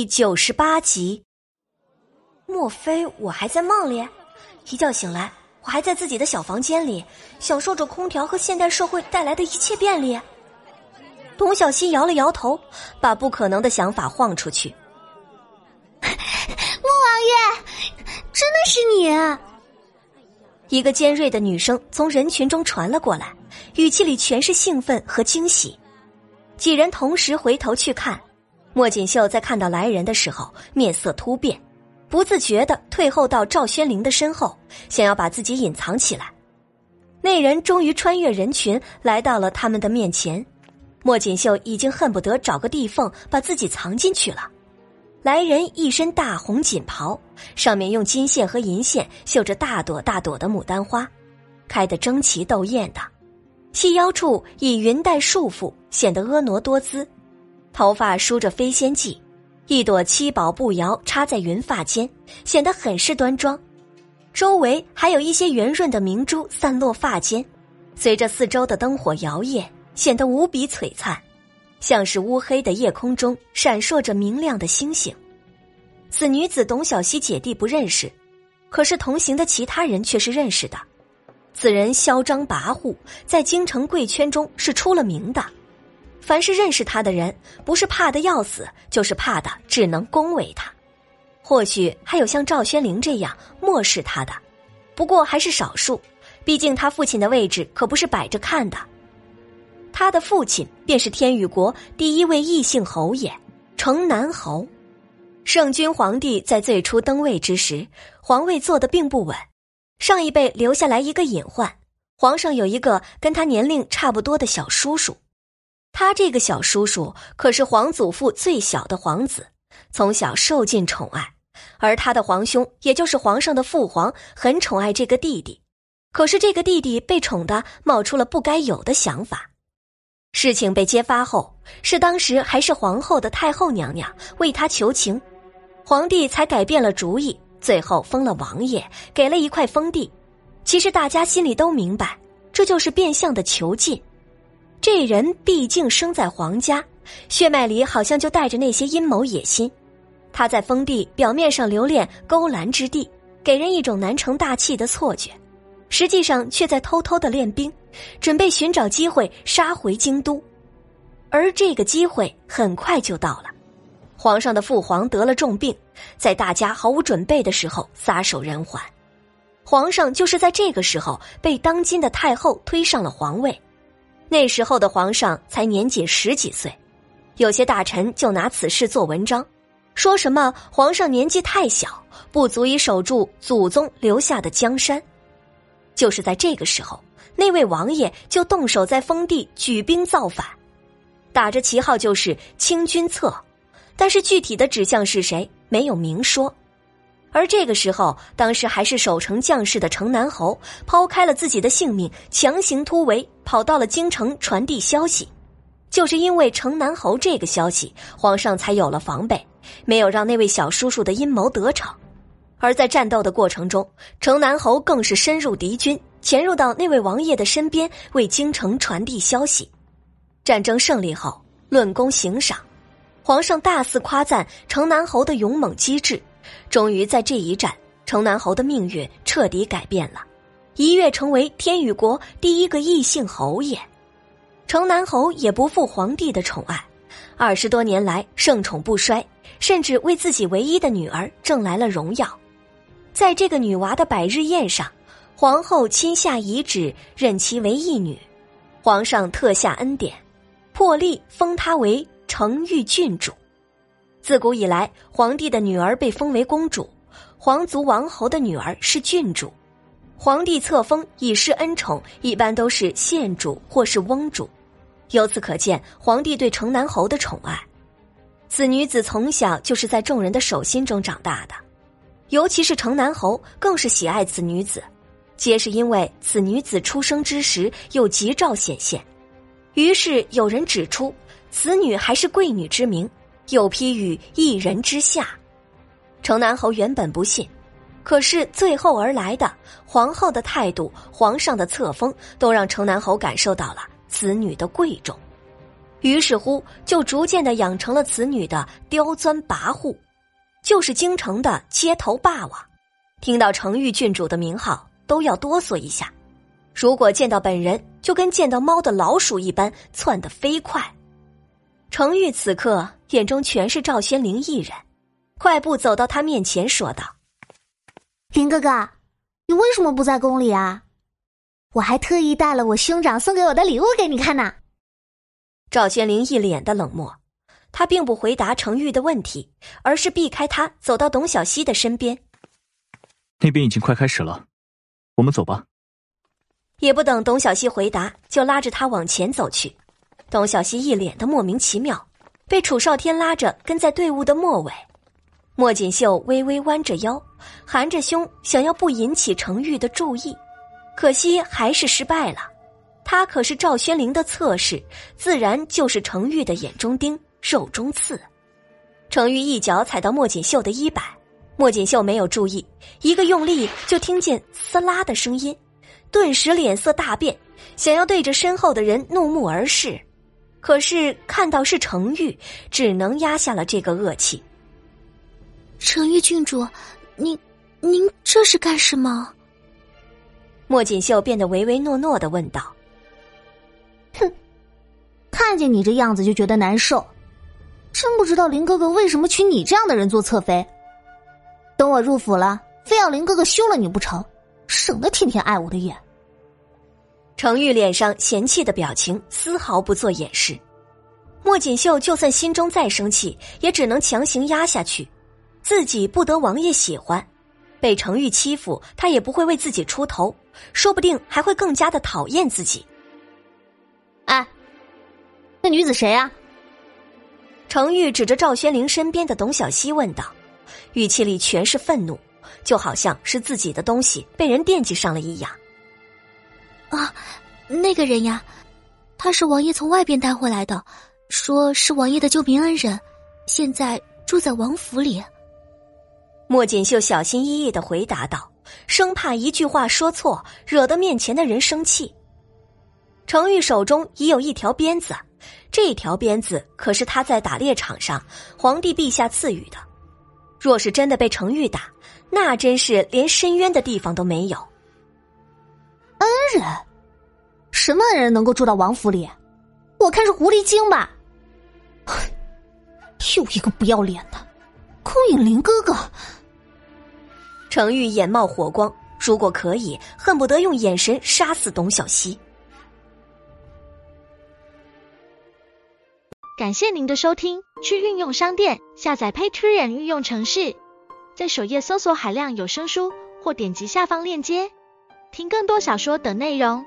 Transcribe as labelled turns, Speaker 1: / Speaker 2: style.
Speaker 1: 第九十八集。莫非我还在梦里？一觉醒来，我还在自己的小房间里，享受着空调和现代社会带来的一切便利。董小希摇了摇头，把不可能的想法晃出去。
Speaker 2: 莫王爷，真的是你！
Speaker 1: 一个尖锐的女声从人群中传了过来，语气里全是兴奋和惊喜。几人同时回头去看。莫锦绣在看到来人的时候，面色突变，不自觉的退后到赵宣灵的身后，想要把自己隐藏起来。那人终于穿越人群，来到了他们的面前。莫锦绣已经恨不得找个地缝把自己藏进去了。来人一身大红锦袍，上面用金线和银线绣着大朵大朵的牡丹花，开得争奇斗艳的，细腰处以云带束缚，显得婀娜多姿。头发梳着飞仙髻，一朵七宝步摇插在云发间，显得很是端庄。周围还有一些圆润的明珠散落发间，随着四周的灯火摇曳，显得无比璀璨，像是乌黑的夜空中闪烁着明亮的星星。此女子董小希姐弟不认识，可是同行的其他人却是认识的。此人嚣张跋扈，在京城贵圈中是出了名的。凡是认识他的人，不是怕的要死，就是怕的只能恭维他。或许还有像赵宣灵这样漠视他的，不过还是少数。毕竟他父亲的位置可不是摆着看的。他的父亲便是天宇国第一位异姓侯爷城南侯。圣君皇帝在最初登位之时，皇位坐的并不稳。上一辈留下来一个隐患，皇上有一个跟他年龄差不多的小叔叔。他这个小叔叔可是皇祖父最小的皇子，从小受尽宠爱，而他的皇兄，也就是皇上的父皇，很宠爱这个弟弟。可是这个弟弟被宠的冒出了不该有的想法。事情被揭发后，是当时还是皇后的太后娘娘为他求情，皇帝才改变了主意，最后封了王爷，给了一块封地。其实大家心里都明白，这就是变相的囚禁。这人毕竟生在皇家，血脉里好像就带着那些阴谋野心。他在封地表面上留恋勾栏之地，给人一种难成大器的错觉，实际上却在偷偷的练兵，准备寻找机会杀回京都。而这个机会很快就到了，皇上的父皇得了重病，在大家毫无准备的时候撒手人寰。皇上就是在这个时候被当今的太后推上了皇位。那时候的皇上才年仅十几岁，有些大臣就拿此事做文章，说什么皇上年纪太小，不足以守住祖宗留下的江山。就是在这个时候，那位王爷就动手在封地举兵造反，打着旗号就是清君侧，但是具体的指向是谁没有明说。而这个时候，当时还是守城将士的城南侯抛开了自己的性命，强行突围，跑到了京城传递消息。就是因为城南侯这个消息，皇上才有了防备，没有让那位小叔叔的阴谋得逞。而在战斗的过程中，城南侯更是深入敌军，潜入到那位王爷的身边，为京城传递消息。战争胜利后，论功行赏，皇上大肆夸赞城南侯的勇猛机智。终于在这一战，城南侯的命运彻底改变了，一跃成为天宇国第一个异姓侯爷。城南侯也不负皇帝的宠爱，二十多年来盛宠不衰，甚至为自己唯一的女儿挣来了荣耀。在这个女娃的百日宴上，皇后亲下遗旨，任其为义女，皇上特下恩典，破例封她为承玉郡主。自古以来，皇帝的女儿被封为公主，皇族王侯的女儿是郡主。皇帝册封以示恩宠，一般都是县主或是翁主。由此可见，皇帝对城南侯的宠爱。此女子从小就是在众人的手心中长大的，尤其是城南侯更是喜爱此女子，皆是因为此女子出生之时有吉兆显现。于是有人指出，此女还是贵女之名。又批予一人之下，城南侯原本不信，可是最后而来的皇后的态度、皇上的册封，都让城南侯感受到了此女的贵重。于是乎就逐渐的养成了此女的刁钻跋扈，就是京城的街头霸王。听到程玉郡主的名号，都要哆嗦一下。如果见到本人，就跟见到猫的老鼠一般，窜得飞快。程玉此刻眼中全是赵仙灵一人，快步走到他面前，说道：“
Speaker 2: 林哥哥，你为什么不在宫里啊？我还特意带了我兄长送给我的礼物给你看呢。”
Speaker 1: 赵宣灵一脸的冷漠，他并不回答程玉的问题，而是避开他，走到董小希的身边。
Speaker 3: 那边已经快开始了，我们走吧。
Speaker 1: 也不等董小希回答，就拉着他往前走去。董小希一脸的莫名其妙，被楚少天拉着跟在队伍的末尾。莫锦绣微微弯着腰，含着胸，想要不引起程玉的注意，可惜还是失败了。他可是赵宣灵的侧室，自然就是程玉的眼中钉、肉中刺。程玉一脚踩到莫锦绣的衣摆。莫锦绣没有注意，一个用力就听见“撕拉”的声音，顿时脸色大变，想要对着身后的人怒目而视，可是看到是程玉，只能压下了这个恶气。
Speaker 2: 程玉郡主，您您这是干什么？
Speaker 1: 莫锦绣变得唯唯诺诺的问道。
Speaker 2: 哼，看见你这样子就觉得难受，真不知道林哥哥为什么娶你这样的人做侧妃。等我入府了，非要林哥哥休了你不成，省得天天碍我的眼。
Speaker 1: 程玉脸上嫌弃的表情丝毫不做掩饰，莫锦绣就算心中再生气，也只能强行压下去。自己不得王爷喜欢，被程玉欺负，他也不会为自己出头，说不定还会更加的讨厌自己。
Speaker 2: 哎，那女子谁啊？
Speaker 1: 程玉指着赵宣灵身边的董小希问道。语气里全是愤怒，就好像是自己的东西被人惦记上了一样。
Speaker 2: 啊，那个人呀，他是王爷从外边带回来的，说是王爷的救命恩人，现在住在王府里。
Speaker 1: 莫锦绣小心翼翼的回答道，生怕一句话说错，惹得面前的人生气。程玉手中已有一条鞭子，这条鞭子可是他在打猎场上皇帝陛下赐予的。若是真的被程玉打，那真是连伸冤的地方都没有。
Speaker 2: 恩人，什么恩人能够住到王府里？我看是狐狸精吧。又一个不要脸的，勾引林哥哥。
Speaker 1: 程玉眼冒火光，如果可以，恨不得用眼神杀死董小希。
Speaker 4: 感谢您的收听，去运用商店下载 Patreon 运用城市，在首页搜索海量有声书，或点击下方链接听更多小说等内容。